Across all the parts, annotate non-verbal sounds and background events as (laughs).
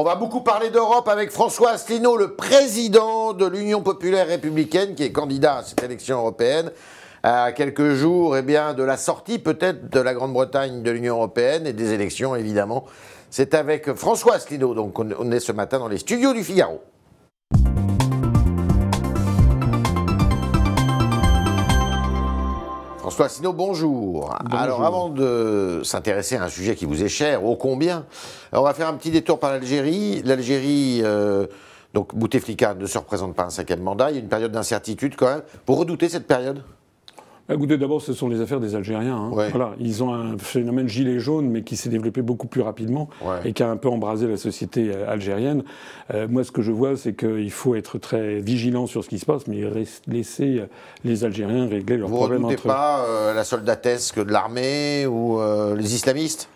On va beaucoup parler d'Europe avec François Asselineau, le président de l'Union populaire républicaine, qui est candidat à cette élection européenne, à quelques jours eh de la sortie peut-être de la Grande-Bretagne de l'Union européenne et des élections évidemment. C'est avec François Asselineau, donc on est ce matin dans les studios du Figaro. François Asselineau, bonjour. Alors avant de s'intéresser à un sujet qui vous est cher, ô combien, on va faire un petit détour par l'Algérie. L'Algérie, euh, donc Bouteflika ne se représente pas un cinquième mandat, il y a une période d'incertitude quand même. Vous redoutez cette période? Écoutez, d'abord, ce sont les affaires des Algériens. Hein. Voilà, ils ont un phénomène gilet jaune, mais qui s'est développé beaucoup plus rapidement et qui a un peu embrasé la société euh, algérienne. Euh, moi, ce que je vois, c'est qu'il faut être très vigilant sur ce qui se passe, mais laisser les Algériens régler leurs problèmes entre eux. Vous ne pas euh, la soldatesque de l'armée ou les islamistes?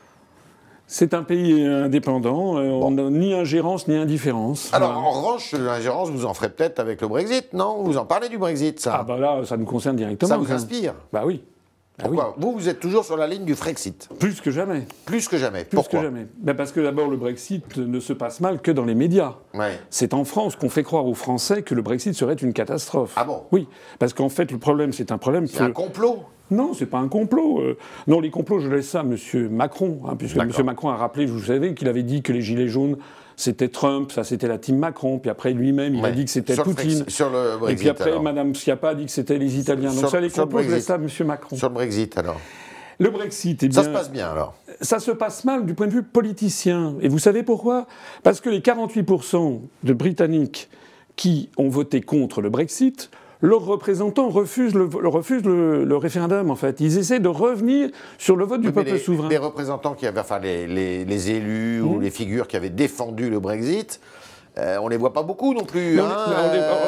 C'est un pays indépendant, euh, on n'a ni ingérence ni indifférence. Alors en revanche, l'ingérence, vous en ferez peut-être avec le Brexit, non? Vous en parlez du Brexit, ça? Ah bah là, ça nous concerne directement. Ça vous inspire? Bah oui. Ah Pourquoi? Vous, vous êtes toujours sur la ligne du Frexit Plus que jamais. Plus que jamais. Plus Pourquoi? que jamais. Ben parce que d'abord, le Brexit ne se passe mal que dans les médias. Ouais. C'est en France qu'on fait croire aux Français que le Brexit serait une catastrophe. Ah bon? Oui, parce qu'en fait, le problème, c'est un problème. C'est un complot non, c'est pas un complot. Euh. non, les complots, je laisse ça à M. Macron, hein, puisque M. Macron a rappelé, vous savez, qu'il avait dit que les Gilets jaunes, c'était Trump, ça c'était la team Macron, puis après lui-même, il a dit que c'était Poutine. sur le Brexit, et puis après, Mme Schiappa a dit que c'était les Italiens. Donc ça, les complots, je laisse ça à M. Macron. Sur le Brexit, alors le Brexit, eh bien, ça se passe bien alors Ça se passe mal du point de vue politicien. Et vous savez pourquoi? Parce que les 48% de Britanniques qui ont voté contre le Brexit leurs représentants refusent le, refusent le, référendum, en fait. Ils essaient de revenir sur le vote du peuple souverain. Les représentants qui avaient, enfin, les, les, élus ou mmh. les figures qui avaient défendu le Brexit, euh, on les voit pas beaucoup non plus. Hein.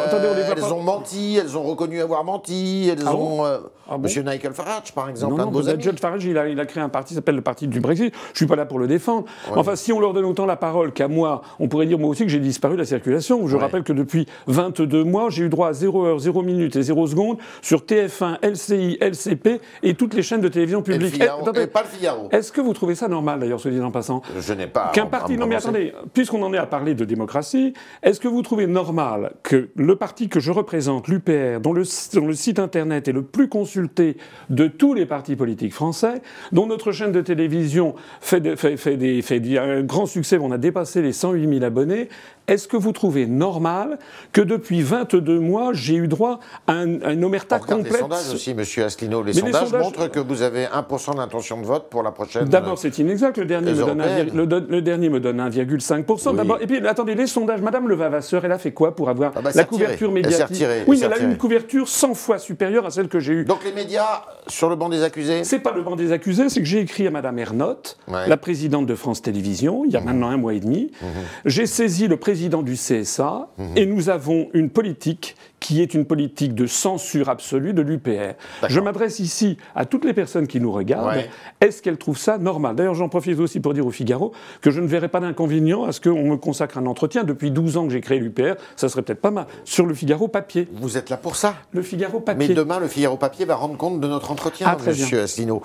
attendez, on les voit elles ont menti, elles ont reconnu avoir menti, elles ah ont. Euh, ah Monsieur Nigel Farage, par exemple, non, non, John Farage, il a, il a, créé un parti qui s'appelle le Parti du Brexit. Je suis pas là pour le défendre. Enfin, si on leur donne autant la parole qu'à moi, on pourrait dire moi aussi que j'ai disparu de la circulation. Je rappelle que depuis 22 mois, j'ai eu droit à 0 heure, 0 minute et 0 seconde sur TF1, LCI, LCP et toutes les chaînes de télévision Figaro. Est-ce que vous trouvez ça normal, d'ailleurs, ce dit en passant Je n'ai pas. Qu'un parti. Non, mais attendez, puisqu'on en est à parler de démocratie, est-ce que vous trouvez normal que le parti que je représente, l'UPR, dont le, dont le site internet est le plus consulté de tous les partis politiques français, dont notre chaîne de télévision fait, fait, fait, des, fait un grand succès, on a dépassé les 108 000 abonnés, est-ce que vous trouvez normal que depuis 22 mois, j'ai eu droit à un, à une omerta complète les sondages aussi, Monsieur Asselineau. Les, sondages, montrent que vous avez 1% d'intention de vote pour la prochaine. D'abord, c'est inexact. Le dernier, me donne, le, dernier me donne 1,5%. D'abord, et puis, attendez, les sondages. Madame Levavasseur, elle a fait quoi pour avoir ah bah, la couverture médiatique Oui, mais elle a eu une couverture 100 fois supérieure à celle que j'ai eue. Donc les médias sur le banc des accusés C'est pas le banc des accusés, c'est que j'ai écrit à Madame Ernotte, la présidente de France Télévisions, il y a mmh. maintenant un mois et demi. Mmh. J'ai saisi le président président du CSA mhm. et nous avons une politique qui est une politique de censure absolue de l'UPR. Je m'adresse ici à toutes les personnes qui nous regardent. Est-ce qu'elles trouvent ça normal? D'ailleurs, j'en profite aussi pour dire au Figaro que je ne verrai pas d'inconvénient à ce qu'on me consacre un entretien. Depuis 12 ans que j'ai créé l'UPR, ça serait peut-être pas mal. Sur le Figaro papier. Vous êtes là pour ça? Le Figaro papier. Mais demain, le Figaro papier va rendre compte de notre entretien, ah, monsieur Asselineau.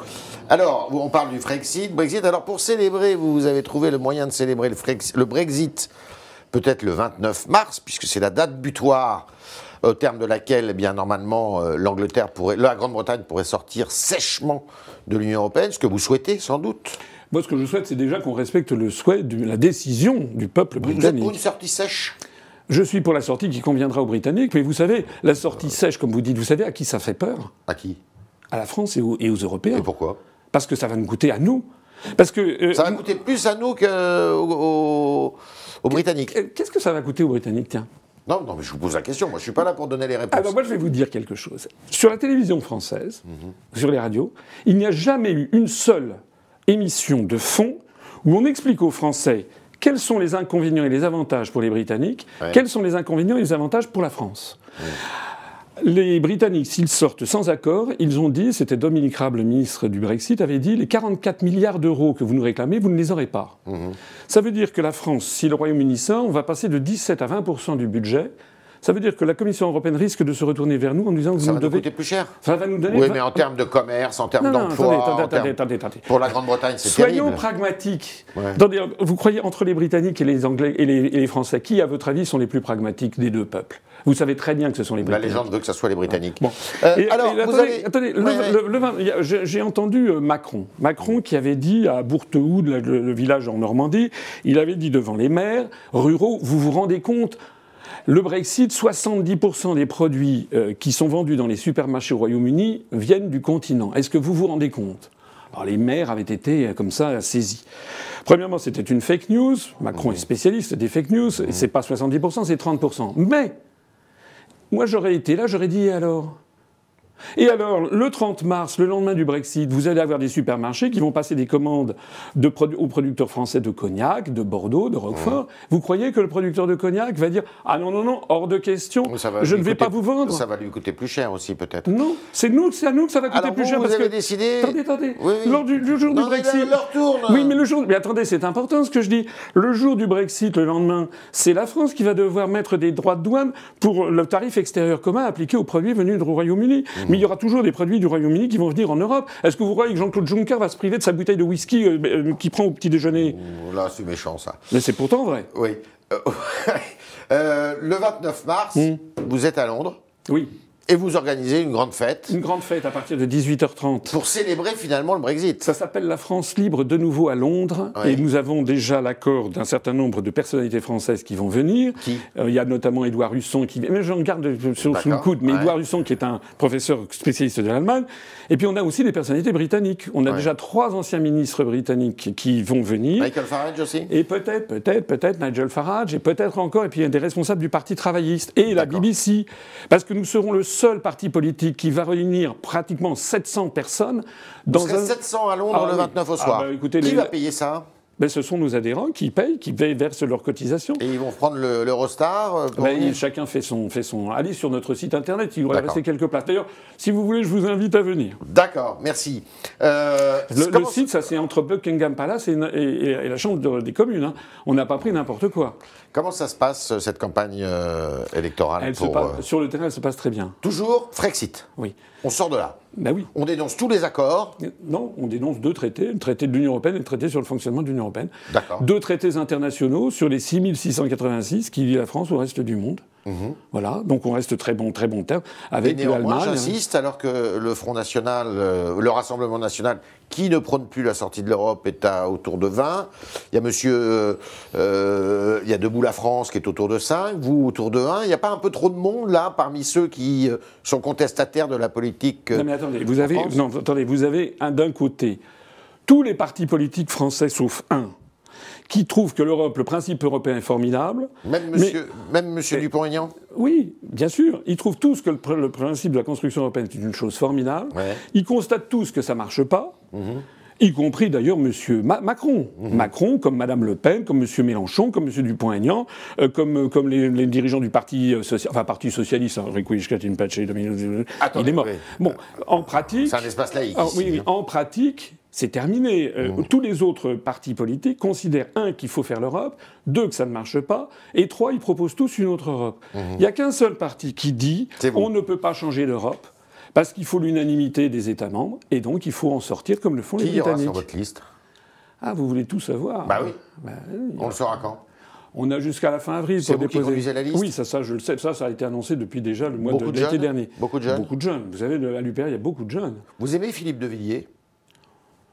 Alors, on parle du Frexit, Brexit. Alors, pour célébrer, vous avez trouvé le moyen de célébrer le Brexit peut-être le 29 mars, puisque c'est la date butoir au terme de laquelle, eh bien, normalement, euh, l'Angleterre pourrait, la Grande-Bretagne pourrait sortir sèchement de l'Union européenne, ce que vous souhaitez sans doute. Moi, ce que je souhaite, c'est déjà qu'on respecte le souhait, de la décision du peuple britannique. Vous êtes pour une sortie sèche? Je suis pour la sortie qui conviendra aux Britanniques, mais vous savez, la sortie sèche, comme vous dites, vous savez à qui ça fait peur? À qui? À la France et aux, Européens. Et pourquoi? Parce que ça va nous coûter à nous. Parce que, euh, ça va coûter plus à nous qu'aux aux Britanniques. Qu'est-ce que ça va coûter aux Britanniques, tiens? Non, non, mais je vous pose la question. Moi, je ne suis pas là pour donner les réponses. Alors, moi, je vais vous dire quelque chose. Sur la télévision française, mhm. sur les radios, il n'y a jamais eu une seule émission de fond où on explique aux Français quels sont les inconvénients et les avantages pour les Britanniques, quels sont les inconvénients et les avantages pour la France. Les Britanniques, s'ils sortent sans accord, ils ont dit, c'était Dominique Raab, le ministre du Brexit, avait dit les 44 milliards d'euros que vous nous réclamez, vous ne les aurez pas. Mhm. Ça veut dire que la France, si le Royaume-Uni sort, on va passer de 17 à 20% du budget ça veut dire que la Commission européenne risque de se retourner vers nous en disant que ça vous va nous devez. coûter plus cher. Ça va nous donner. Oui, mais en termes de commerce, en termes d'emploi. Attendez, attendez, attendez, attendez, Pour la Grande-Bretagne, c'est terrible. Soyons pragmatiques. Vous croyez entre les Britanniques et les Anglais et les, et les, Français, qui, à votre avis, sont les plus pragmatiques des deux peuples? Vous savez très bien que ce sont les Britanniques. La légende veut que ce soit les Britanniques. Bon. Euh, alors, vous attendez, attendez j'ai entendu euh, Macron. Macron qui avait dit à Bourtehoud, le, le village en Normandie, il avait dit devant les maires ruraux, vous vous rendez compte le Brexit, 70% des produits euh, qui sont vendus dans les supermarchés au Royaume-Uni viennent du continent. Est-ce que vous vous rendez compte? Alors les maires avaient été euh, comme ça saisis. Premièrement, c'était une fake news. Macron est spécialiste des fake news. Et c'est pas 70%, c'est 30%. Mais moi, j'aurais été là, j'aurais dit alors? Et alors, le 30 mars, le lendemain du Brexit, vous allez avoir des supermarchés qui vont passer des commandes de aux producteurs français de cognac, de Bordeaux, de Roquefort. Vous croyez que le producteur de cognac va dire Ah non, non, non, hors de question, je ne vais pas vous vendre Ça va lui coûter plus cher aussi, peut-être. Non, c'est nous, c'est à nous que ça va coûter plus cher. Vous avez décidé. Attendez, attendez. Lors du, jour du Brexit. Tourne. Oui, mais le jour. Mais attendez, c'est important ce que je dis. Le jour du Brexit, le lendemain, c'est la France qui va devoir mettre des droits de douane pour le tarif extérieur commun appliqué aux produits venus du Royaume-Uni. Mmh. Mais il y aura toujours des produits du Royaume-Uni qui vont venir en Europe. Est-ce que vous croyez que Jean-Claude Juncker va se priver de sa bouteille de whisky euh, euh, qu'il prend au petit déjeuner? Là, c'est méchant ça. Mais c'est pourtant vrai. Oui. Euh, (laughs) le 29 mars, hmm. vous êtes à Londres. Oui. Et vous organisez une grande fête. Une grande fête à partir de 18h30. Pour célébrer finalement le Brexit. Ça s'appelle la France libre de nouveau à Londres. Et nous avons déjà l'accord d'un certain nombre de personnalités françaises qui vont venir. Qui euh, Il y a notamment Édouard Husson qui. Mais j'en garde sur, sous le coude. Mais Édouard Husson qui est un professeur spécialiste de l'Allemagne. Et puis on a aussi des personnalités britanniques. On a déjà trois anciens ministres britanniques qui vont venir. Michael Farage aussi Et peut-être, peut-être, peut-être Nigel Farage. Et peut-être encore. Et puis il y a des responsables du Parti travailliste. Et la BBC. Parce que nous serons le seul parti politique qui va réunir pratiquement 700 personnes. Dans un... 700 à Londres ah le 29 au soir. Ah bah, écoutez, qui va payer ça? Ben, ce sont nos adhérents qui payent, qui versent leurs cotisations. Et ils vont prendre l'Eurostar euh, ben, Chacun fait son, fait son... Allez sur notre site internet, il va rester quelques places. D'ailleurs, si vous voulez, je vous invite à venir. D'accord, merci. Euh, le, site, ça c'est entre Buckingham Palace et, et, la Chambre des communes. Hein. On n'a pas pris n'importe quoi. Comment ça se passe, cette campagne euh, électorale Sur le terrain, elle se passe très bien. Toujours Frexit Oui. On sort de là. Ben oui. On dénonce tous les accords. Non, on dénonce deux traités, le traité de l'Union européenne et le traité sur le fonctionnement de l'Union européenne. D'accord. Deux traités internationaux sur les 6686 qui lient la France au reste du monde. Voilà, donc on reste très bon, très bon terme avec l'Allemagne. J'insiste, alors que le Front National, euh, le Rassemblement National, qui ne prône plus la sortie de l'Europe, est à autour de 20. Il y a Monsieur, euh, euh, il y a Debout la France qui est autour de 5, vous autour de 1. Il n'y a pas un peu trop de monde là parmi ceux qui sont contestataires de la politique Non mais attendez, vous avez, non, attendez, vous avez d'un côté tous les partis politiques français sauf un qui trouve que l'Europe, le principe européen est formidable. Même monsieur, même monsieur Dupont-Aignan Oui, bien sûr. Ils trouvent tous que le, principe de la construction européenne est une chose formidable. Ils constatent tous que ça ne marche pas. Mhm. y compris d'ailleurs M. Macron. Mhm. Macron, comme Mme Le Pen, comme M. Mélenchon, comme M. Dupont-Aignan, euh, comme, euh, comme les, dirigeants du Parti, euh, enfin, parti socialiste, hein, il est mort. Bon, en pratique... C'est un espace laïque. oui, en pratique, c'est terminé. Euh, mmh. Tous les autres partis politiques considèrent, un, qu'il faut faire l'Europe, deux, que ça ne marche pas, et trois, ils proposent tous une autre Europe. Mmh. Il n'y a qu'un seul parti qui dit on ne peut pas changer l'Europe. Parce qu'il faut l'unanimité des États membres, et donc il faut en sortir comme le font les Britanniques. Qui aura sur votre liste? Ah, vous voulez tout savoir Bah oui. Bah on le saura quand? On a jusqu'à la fin avril pour déposer. la liste? Oui, ça, ça, je le sais. Ça, ça a été annoncé depuis déjà le mois de, l'été dernier. Beaucoup de jeunes? Beaucoup de jeunes. Vous savez, à l'UPR, il y a beaucoup de jeunes. Vous aimez Philippe de Villiers?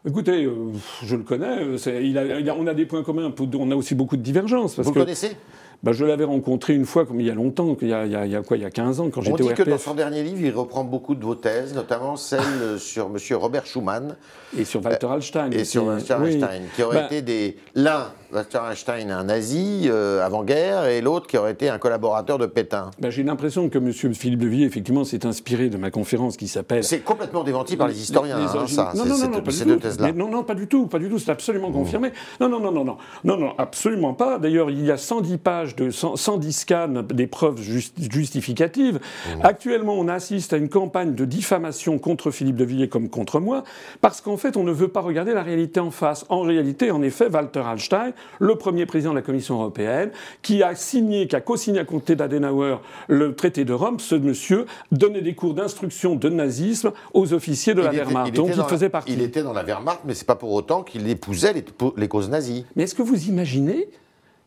Écoutez, euh, je le connais. Il on a des points communs. On a aussi beaucoup de divergences. Vous le connaissez? Bah, je l'avais rencontré une fois, comme il y a longtemps, il y a, il y a, quoi, il y a 15 ans, quand j'étais au On dit que dans son dernier livre, il reprend beaucoup de vos thèses, notamment celle (laughs) sur M. Robert Schuman. Et sur Walter Hallstein. Et sur Walter Hallstein, qui aurait bah été des... L'un, Walter Hallstein, un nazi euh, avant-guerre, et l'autre qui aurait été un collaborateur de Pétain. Bah, J'ai l'impression que M. Philippe de Villiers, effectivement, s'est inspiré de ma conférence qui s'appelle... C'est complètement démenti par les historiens, hein, ça, non, non, non, pas ces deux thèses-là. Non, non, pas du tout, pas du tout, c'est absolument confirmé. Non, non, non, non, non, non, non, absolument pas. D'ailleurs, il y a 110 pages de 110 scans des preuves justificatives. Mmh. Actuellement, on assiste à une campagne de diffamation contre Philippe de Villiers comme contre moi, parce qu'en fait, on ne veut pas regarder la réalité en face. En réalité, en effet, Walter Hallstein, le premier président de la Commission européenne, qui a signé, qui a co-signé à côté d'Adenauer le traité de Rome, ce monsieur donnait des cours d'instruction de nazisme aux officiers de la Wehrmacht. Donc il faisait partie. Il était dans la Wehrmacht, mais c'est pas pour autant qu'il épousait les, les causes nazies. Mais est-ce que vous imaginez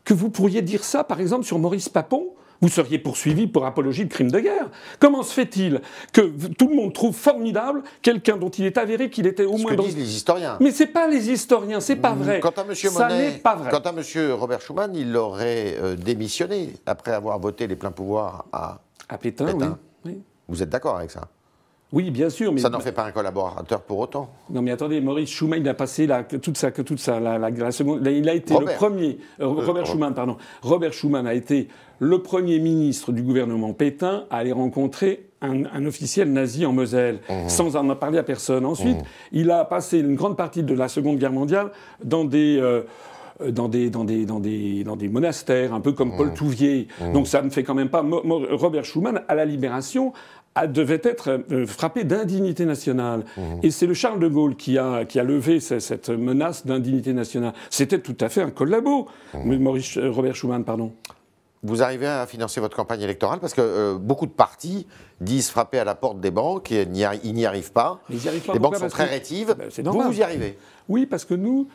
que vous pourriez dire ça, par exemple, sur Maurice Papon vous seriez poursuivi pour apologie de crime de guerre. Comment se fait-il que tout le monde trouve formidable quelqu'un dont il est avéré qu'il était au moins que disent les historiens. Mais c'est pas les historiens, c'est pas vrai. Quant à Monsieur Ça n'est pas vrai. Quant à Monsieur Robert Schuman, il aurait euh, démissionné après avoir voté les pleins pouvoirs à, à Pétain. Oui. Vous êtes d'accord avec ça? Oui, bien sûr. Mais ça n'en fait pas un collaborateur pour autant. Non, mais attendez, Maurice Schumann, il a passé la, toute ça, que toute ça, la, seconde. il a été le premier. Euh, Robert Schuman, pardon. Robert Schuman a été le premier ministre du gouvernement Pétain à aller rencontrer un, officiel nazi en Moselle, mmh. sans en parler à personne. Ensuite, mmh. il a passé une grande partie de la Seconde Guerre mondiale dans des. Euh, dans des, dans, des, dans, des, dans des monastères, un peu comme Paul mmh. Touvier. Donc ça ne fait quand même pas. Robert Schuman, à la Libération, devait être euh, frappé d'indignité nationale. Et c'est le Charles de Gaulle qui a, qui a levé cette menace d'indignité nationale. C'était tout à fait un collabo, Maurice, euh, Robert Schuman, pardon. Vous arrivez à financer votre campagne électorale parce que euh, beaucoup de partis disent frapper à la porte des banques et ils n'y arrivent pas. les banques sont très rétives. Ben, vous, vous y arrivez. Oui, parce que nous,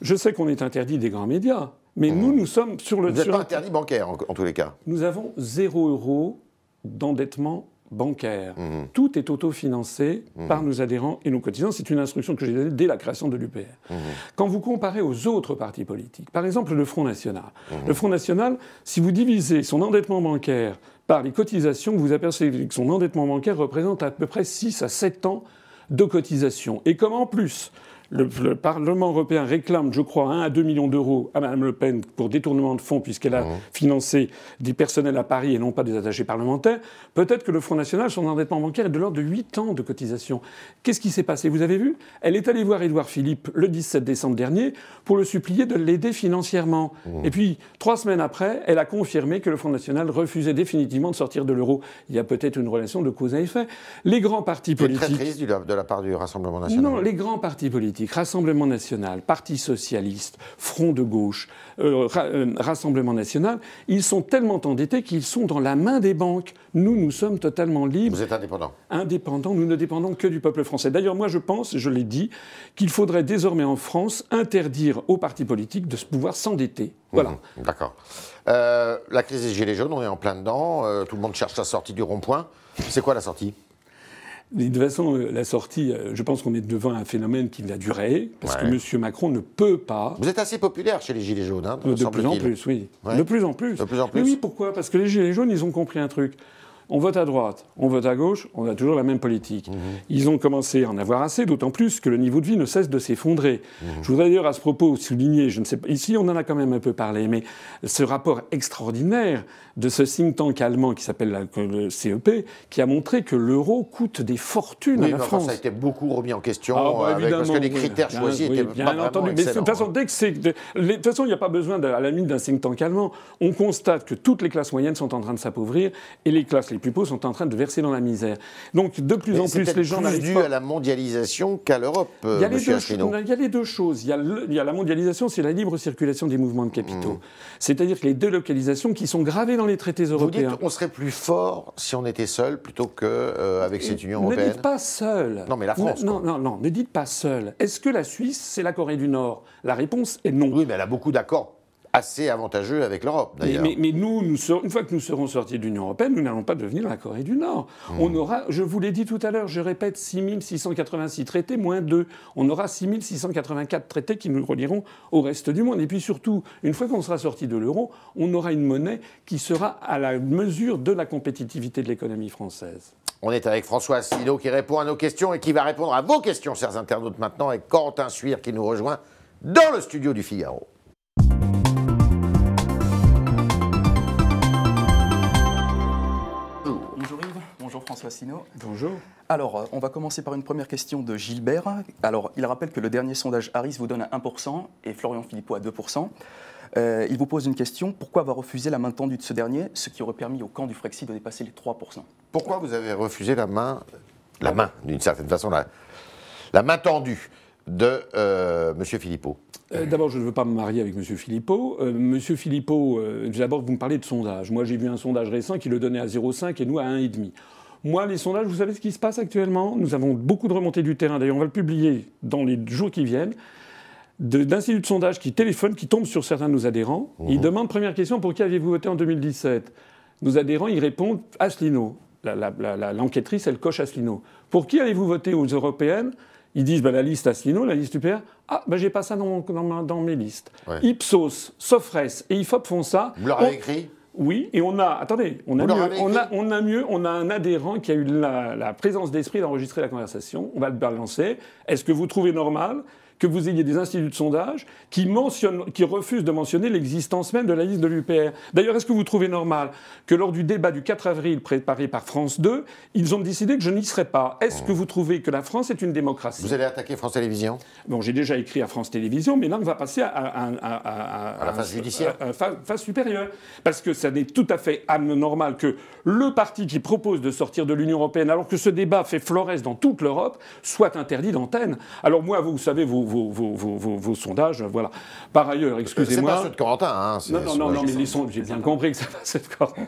je sais qu'on est interdit des grands médias, mais mmh. nous, nous sommes sur le. Vous n'êtes pas interdit bancaire en, tous les cas. Nous avons zéro euro d'endettement bancaire. Mmh. Tout est autofinancé mmh. par nos adhérents et nos cotisants. C'est une instruction que j'ai donnée dès la création de l'UPR. Mmh. Quand vous comparez aux autres partis politiques, par exemple le Front National, le Front National, si vous divisez son endettement bancaire par les cotisations, vous apercevez que son endettement bancaire représente à peu près 6 à 7 ans de cotisations. Et comme en plus, le, Parlement européen réclame, je crois, 1 à 2 millions d'euros à Mme Le Pen pour détournement de fonds, puisqu'elle a mmh. financé des personnels à Paris et non pas des attachés parlementaires. Peut-être que le Front National, son endettement bancaire est de l'ordre de 8 ans de cotisation. Qu'est-ce qui s'est passé? Vous avez vu? Elle est allée voir Édouard Philippe le 17 décembre dernier pour le supplier de l'aider financièrement. Mmh. Et puis, trois semaines après, elle a confirmé que le Front National refusait définitivement de sortir de l'euro. Il y a peut-être une relation de cause à effet. Les grands partis politiques. très triste de la part du Rassemblement national. Non, les grands partis politiques Rassemblement national, Parti socialiste, Front de gauche, euh, euh, Rassemblement national, ils sont tellement endettés qu'ils sont dans la main des banques. Nous, nous sommes totalement libres. Vous êtes indépendant Indépendants, nous ne dépendons que du peuple français. D'ailleurs, moi, je pense, je l'ai dit, qu'il faudrait désormais en France interdire aux partis politiques de pouvoir s'endetter. Voilà. Mmh, d'accord. Euh, la crise des Gilets jaunes, on est en plein dedans. tout le monde cherche la sortie du rond-point. C'est quoi la sortie? De toute façon, euh, la sortie, euh, je pense qu'on est devant un phénomène qui va durer, parce que M. Macron ne peut pas. Vous êtes assez populaire chez les Gilets jaunes, hein, De plus en plus, oui. De plus en plus. De plus en plus. Mais oui, pourquoi? Parce que les Gilets jaunes, ils ont compris un truc. On vote à droite, on vote à gauche, on a toujours la même politique. Mhm. Ils ont commencé à en avoir assez, d'autant plus que le niveau de vie ne cesse de s'effondrer. Mhm. Je voudrais d'ailleurs à ce propos souligner, je ne sais pas, ici on en a quand même un peu parlé, mais ce rapport extraordinaire de ce think tank allemand qui s'appelle le CEP, qui a montré que l'euro coûte des fortunes à la France. Ça a été beaucoup remis en question ah, bah, parce que les critères choisis étaient bien pas entendu. Mais de toute façon, dès que c'est, de, toute façon, il n'y a pas besoin, de, à la limite, d'un think tank allemand. On constate que toutes les classes moyennes sont en train de s'appauvrir et les classes les plus pauvres sont en train de verser dans la misère. Donc de plus en plus, les gens C'est dû à la mondialisation qu'à l'Europe. Il y, a les deux, il y a les deux choses. Il y a, il y a la mondialisation, c'est la libre circulation des mouvements de capitaux. Mmh. C'est-à-dire que les délocalisations qui sont gravées dans les traités européens. Vous dites on serait plus fort si on était seul plutôt qu'avec euh, cette Union européenne. Ne dites pas seul. Non, mais la France. Non, non, non, ne dites pas seul. Est-ce que la Suisse, c'est la Corée du Nord? La réponse est non. Oui, mais elle a beaucoup d'accords assez avantageux avec l'Europe, d'ailleurs. Mais, nous, nous une fois que nous serons sortis de l'Union européenne, nous n'allons pas devenir la Corée du Nord. Hmm. On aura, je vous l'ai dit tout à l'heure, je répète, 6686 traités moins 2. On aura 6684 traités qui nous relieront au reste du monde. Et puis surtout, une fois qu'on sera sorti de l'euro, on aura une monnaie qui sera à la mesure de la compétitivité de l'économie française. On est avec François Asselineau qui répond à nos questions et qui va répondre à vos questions, chers internautes, maintenant, avec Corentin Suire qui nous rejoint dans le studio du Figaro. François Sino. Bonjour. Alors, euh, on va commencer par une première question de Gilbert. Alors, il rappelle que le dernier sondage Harris vous donne à 1% et Florian Philippot à 2%. Euh, il vous pose une question. Pourquoi avoir refusé la main tendue de ce dernier, ce qui aurait permis au camp du Frexit de dépasser les 3% Pourquoi vous avez refusé la main, la main, d'une certaine façon, la, la main tendue de euh, M. Philippot? Euh, D'abord, je ne veux pas me marier avec M. Philippot. Euh, M. Philippot, d'abord, vous me parlez de sondage. Moi, j'ai vu un sondage récent qui le donnait à 0,5 et nous à 1,5. Moi, les sondages, vous savez ce qui se passe actuellement? Nous avons beaucoup de remontées du terrain. D'ailleurs, on va le publier dans les jours qui viennent. D'instituts de sondage qui téléphonent, qui tombent sur certains de nos adhérents. Ils mhm. demandent, première question, pour qui avez-vous voté en 2017 Nos adhérents, ils répondent Asselineau. L'enquêtrice, elle coche Asselineau. Pour qui allez-vous voter aux européennes? Ils disent bah, la liste Asselineau, la liste UPR. Ah, ben j'ai pas ça dans, dans, mes listes. Ipsos, Sofres et IFOP font ça. Vous leur avez écrit? Oui, et on a, attendez, on a, mieux, on, a, on a, mieux, on a un adhérent qui a eu la, la présence d'esprit d'enregistrer la conversation. On va le balancer. Est-ce que vous trouvez normal que vous ayez des instituts de sondage qui, mentionnent, qui refusent de mentionner l'existence même de la liste de l'UPR. D'ailleurs, est-ce que vous trouvez normal que lors du débat du 4 avril préparé par France 2, ils ont décidé que je n'y serais pas? Est-ce que vous trouvez que la France est une démocratie? Vous allez attaquer France Télévisions? Bon, j'ai déjà écrit à France Télévisions, mais là, on va passer à, la phase judiciaire. Phase supérieure. Parce que ça n'est tout à fait anormal que le parti qui propose de sortir de l'Union européenne, alors que ce débat fait florès dans toute l'Europe, soit interdit d'antenne. Alors moi, vous savez, vous, vos, sondages. Voilà. Par ailleurs, excusez-moi. C'est pas ceux de Corentin. Hein, non, non, non, non mais les sondages, j'ai bien compris que c'est pas ceux de Corentin.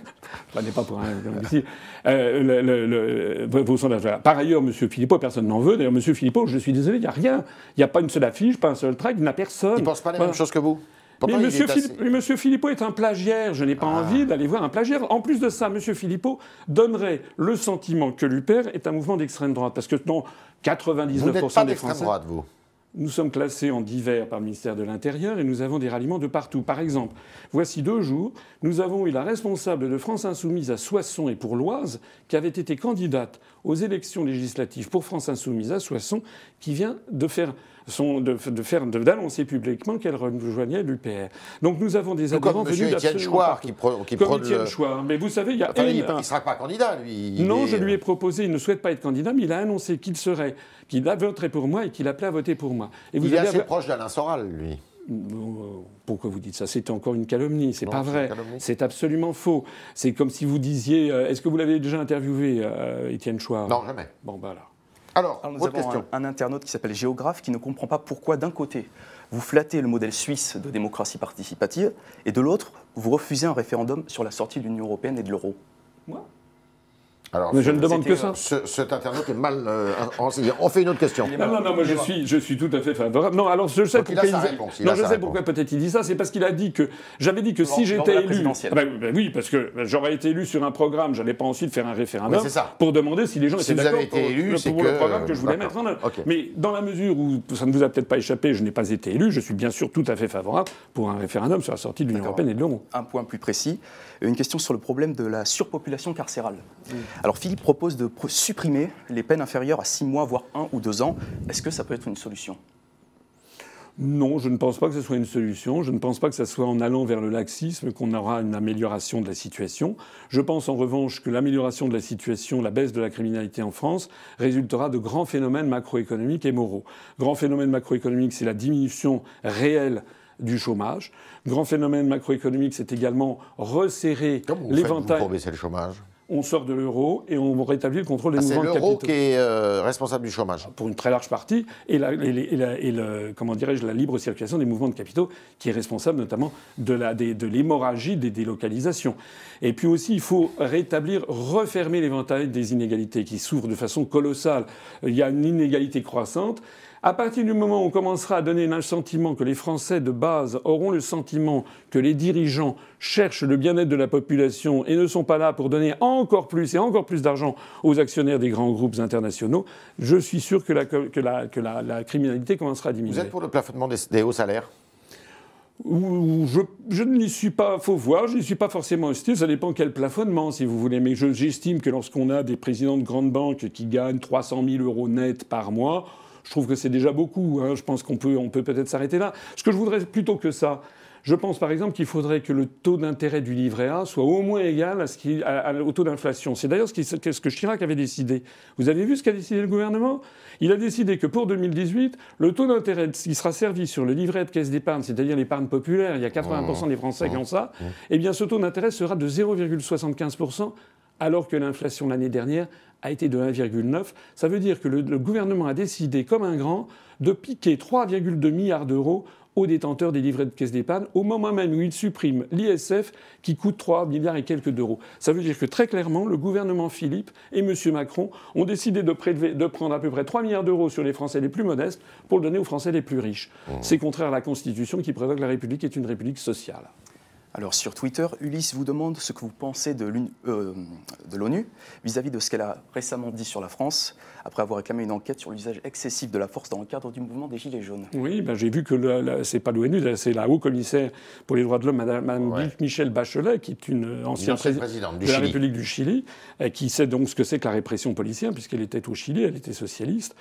N'est pas pour un ici. Euh, vos sondages. Par ailleurs, M. Philippot, personne n'en veut. D'ailleurs, M. Philippot, je suis désolé, il n'y a rien. Il n'y a pas une seule affiche, pas un seul track, il n'y a personne. Il ne pense pas la même chose que vous mais Monsieur, Monsieur, Philippot est un plagiaire. Je n'ai pas ah. envie d'aller voir un plagiaire. En plus de ça, Monsieur Philippot donnerait le sentiment que l'UPER est un mouvement d'extrême droite. Parce que non, 99% vous pas d'extrême droite, vous nous sommes classés en divers par le ministère de l'Intérieur et nous avons des ralliements de partout. Par exemple, voici deux jours, nous avons eu la responsable de France Insoumise à Soissons et pour l'Oise, qui avait été candidate aux élections législatives pour France Insoumise à Soissons, qui vient de faire de, faire d'annoncer publiquement qu'elle rejoignait l'UPR. Donc nous avons des adhérents venus d'absolument Chouard qui, qui Comme Étienne Chouard. Mais vous savez, il y a il ne sera pas candidat, lui. non, je lui ai proposé, il ne souhaite pas être candidat, mais il a annoncé qu'il serait, qu'il voterait pour moi et qu'il appelait à voter pour moi. Et vous il est assez proche d'Alain Soral, lui. Pourquoi vous dites ça? C'est encore une calomnie. C'est pas vrai. C'est absolument faux. C'est comme si vous disiez. Euh, est-ce que vous l'avez déjà interviewé, euh, Étienne Chouard? Non, jamais. Bon, bah alors, nous avons Un, internaute qui s'appelle Géographe qui ne comprend pas pourquoi, d'un côté, vous flattez le modèle suisse de démocratie participative et de l'autre, vous refusez un référendum sur la sortie de l'Union européenne et de l'euro. Moi? Mais je ne demande que ça. cet internaute est mal euh. On fait une autre question. Non, non, non, moi je suis, je suis tout à fait favorable. Non, alors je sais pourquoi il, non, je sais pourquoi peut-être il dit ça. C'est parce qu'il a dit que j'avais dit que si j'étais élu, ah ben, ben oui, parce que j'aurais été élu sur un programme, j'allais pas ensuite faire un référendum pour demander si les gens étaient d'accord pour, élu, pour, le programme que je voulais mettre en œuvre. Mais dans la mesure où ça ne vous a peut-être pas échappé, je n'ai pas été élu, je suis bien sûr tout à fait favorable pour un référendum sur la sortie de l'Union européenne et de l'euro. Un point plus précis, une question sur le problème de la surpopulation carcérale. Alors Philippe propose de supprimer les peines inférieures à 6 mois, voire 1 ou 2 ans. Est-ce que ça peut être une solution? Non, je ne pense pas que ce soit une solution. Je ne pense pas que ce soit en allant vers le laxisme qu'on aura une amélioration de la situation. Je pense en revanche que l'amélioration de la situation, la baisse de la criminalité en France, résultera de grands phénomènes macroéconomiques et moraux. Grand phénomène macroéconomique, c'est la diminution réelle du chômage. Grand phénomène macroéconomique, c'est également resserrer l'éventail. Pour baisser le chômage? On sort de l'euro et on rétablit le contrôle des ah, mouvements de capitaux. C'est l'euro qui est euh, responsable du chômage. Pour une très large partie, et, la, comment dirais-je, la libre circulation des mouvements de capitaux qui est responsable notamment de, l'hémorragie des délocalisations. Et puis aussi, il faut rétablir, refermer l'éventail des inégalités qui s'ouvrent de façon colossale. Il y a une inégalité croissante. À partir du moment où on commencera à donner un sentiment que les Français de base auront le sentiment que les dirigeants cherchent le bien-être de la population et ne sont pas là pour donner encore plus et encore plus d'argent aux actionnaires des grands groupes internationaux, je suis sûr que la, que la, criminalité commencera à diminuer. Vous êtes pour le plafonnement des, hauts salaires? Je, je n'y suis pas, faut voir, je n'y suis pas forcément hostile, ça dépend quel plafonnement, si vous voulez. Mais j'estime que lorsqu'on a des présidents de grandes banques qui gagnent 300 000 euros net par mois, je trouve que c'est déjà beaucoup. Hein. Je pense qu'on peut, on peut peut-être s'arrêter là. Ce que je voudrais plutôt que ça, Je pense par exemple qu'il faudrait que le taux d'intérêt du livret A soit au moins égal à ce qui, au taux d'inflation. C'est d'ailleurs ce, ce, que Chirac avait décidé. Vous avez vu ce qu'a décidé le gouvernement? Il a décidé que pour 2018, le taux d'intérêt qui sera servi sur le livret de caisse d'épargne, c'est-à-dire l'épargne populaire, il y a 80% des Français qui ont ça, eh bien ce taux d'intérêt sera de 0,75% alors que l'inflation l'année dernière a été de 1,9. Ça veut dire que le, gouvernement a décidé, comme un grand, de piquer 3,2 milliards d'euros aux détenteurs des livrets de caisse d'épargne, au moment même où il supprime l'ISF qui coûte 3 milliards et quelques d'euros. Ça veut dire que très clairement, le gouvernement Philippe et M. Macron ont décidé de, de prendre à peu près 3 milliards d'euros sur les Français les plus modestes pour le donner aux Français les plus riches. Mmh. C'est contraire à la Constitution qui prévoit que la République est une République sociale. Alors sur Twitter, Ulysse vous demande ce que vous pensez de euh, l'ONU vis-à-vis de ce qu'elle a récemment dit sur la France, après avoir réclamé une enquête sur l'usage excessif de la force dans le cadre du mouvement des Gilets jaunes. Oui, ben j'ai vu que ce n'est pas l'ONU, c'est la haut-commissaire pour les droits de l'homme, Mme, Michel Bachelet, qui est une ancienne présidente de la République du Chili, qui sait donc ce que c'est que la répression policière, puisqu'elle était au Chili, elle était socialiste,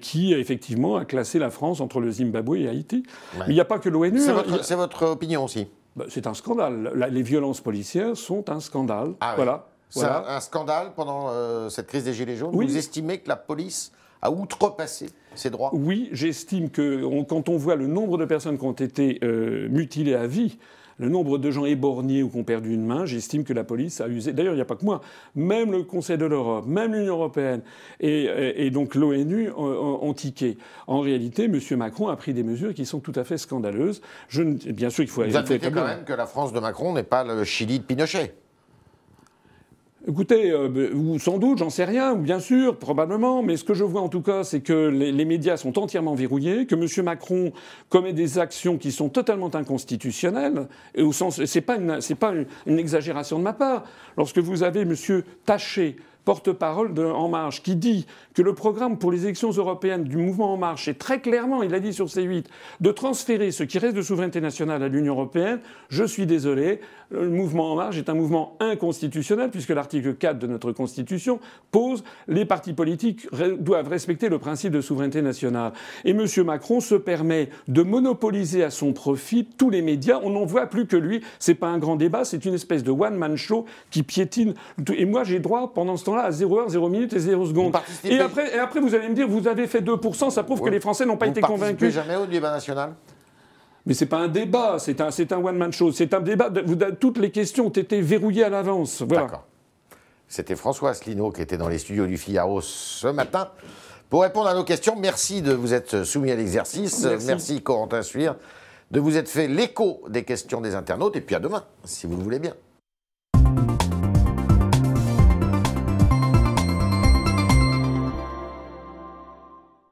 qui effectivement a classé la France entre le Zimbabwe et Haïti. Mais il n'y a pas que l'ONU. C'est hein, votre opinion aussi bah, c'est un scandale. les violences policières sont un scandale. Ah voilà. C'est un, scandale pendant euh, cette crise des Gilets jaunes. Vous estimez que la police a outrepassé ses droits? Oui, j'estime que quand on voit le nombre de personnes qui ont été euh, mutilées à vie, le nombre de gens éborgnés ou qui ont perdu une main, j'estime que la police a usé. D'ailleurs, il n'y a pas que moi. Même le Conseil de l'Europe, même l'Union européenne et, donc l'ONU ont, tiqué. En réalité, M. Macron a pris des mesures qui sont tout à fait scandaleuses. Je, bien sûr, il faut. Vous admettez quand même que la France de Macron n'est pas le Chili de Pinochet. Écoutez, euh, sans doute, j'en sais rien, bien sûr, probablement, mais ce que je vois en tout cas, c'est que les, médias sont entièrement verrouillés, que M. Macron commet des actions qui sont totalement inconstitutionnelles, et au sens, pas une, une, exagération de ma part. Lorsque vous avez M. Taché, porte-parole de En Marche, qui dit que le programme pour les élections européennes du mouvement En Marche est très clairement, il l'a dit sur C8, de transférer ce qui reste de souveraineté nationale à l'Union européenne, je suis désolé, le mouvement En Marche est un mouvement inconstitutionnel puisque l'article 4 de notre Constitution pose les partis politiques doivent respecter le principe de souveraineté nationale. Et M. Macron se permet de monopoliser à son profit tous les médias. On n'en voit plus que lui. C'est pas un grand débat, c'est une espèce de one-man show qui piétine. Et moi, j'ai droit pendant ce à 0 heure, 0 minute et 0 seconde. Et après, et après, vous allez me dire, vous avez fait 2%, ça prouve que les Français n'ont pas été convaincus. Vous jamais au débat national? Mais c'est pas un débat, c'est un, c'est un one-man show. C'est un débat. toutes les questions ont été verrouillées à l'avance. Voilà. D'accord. C'était François Asselineau qui était dans les studios du Figaro ce matin. Pour répondre à nos questions, merci de vous être soumis à l'exercice. Merci, merci Corentin Suire de vous être fait l'écho des questions des internautes. Et puis à demain, si vous le voulez bien.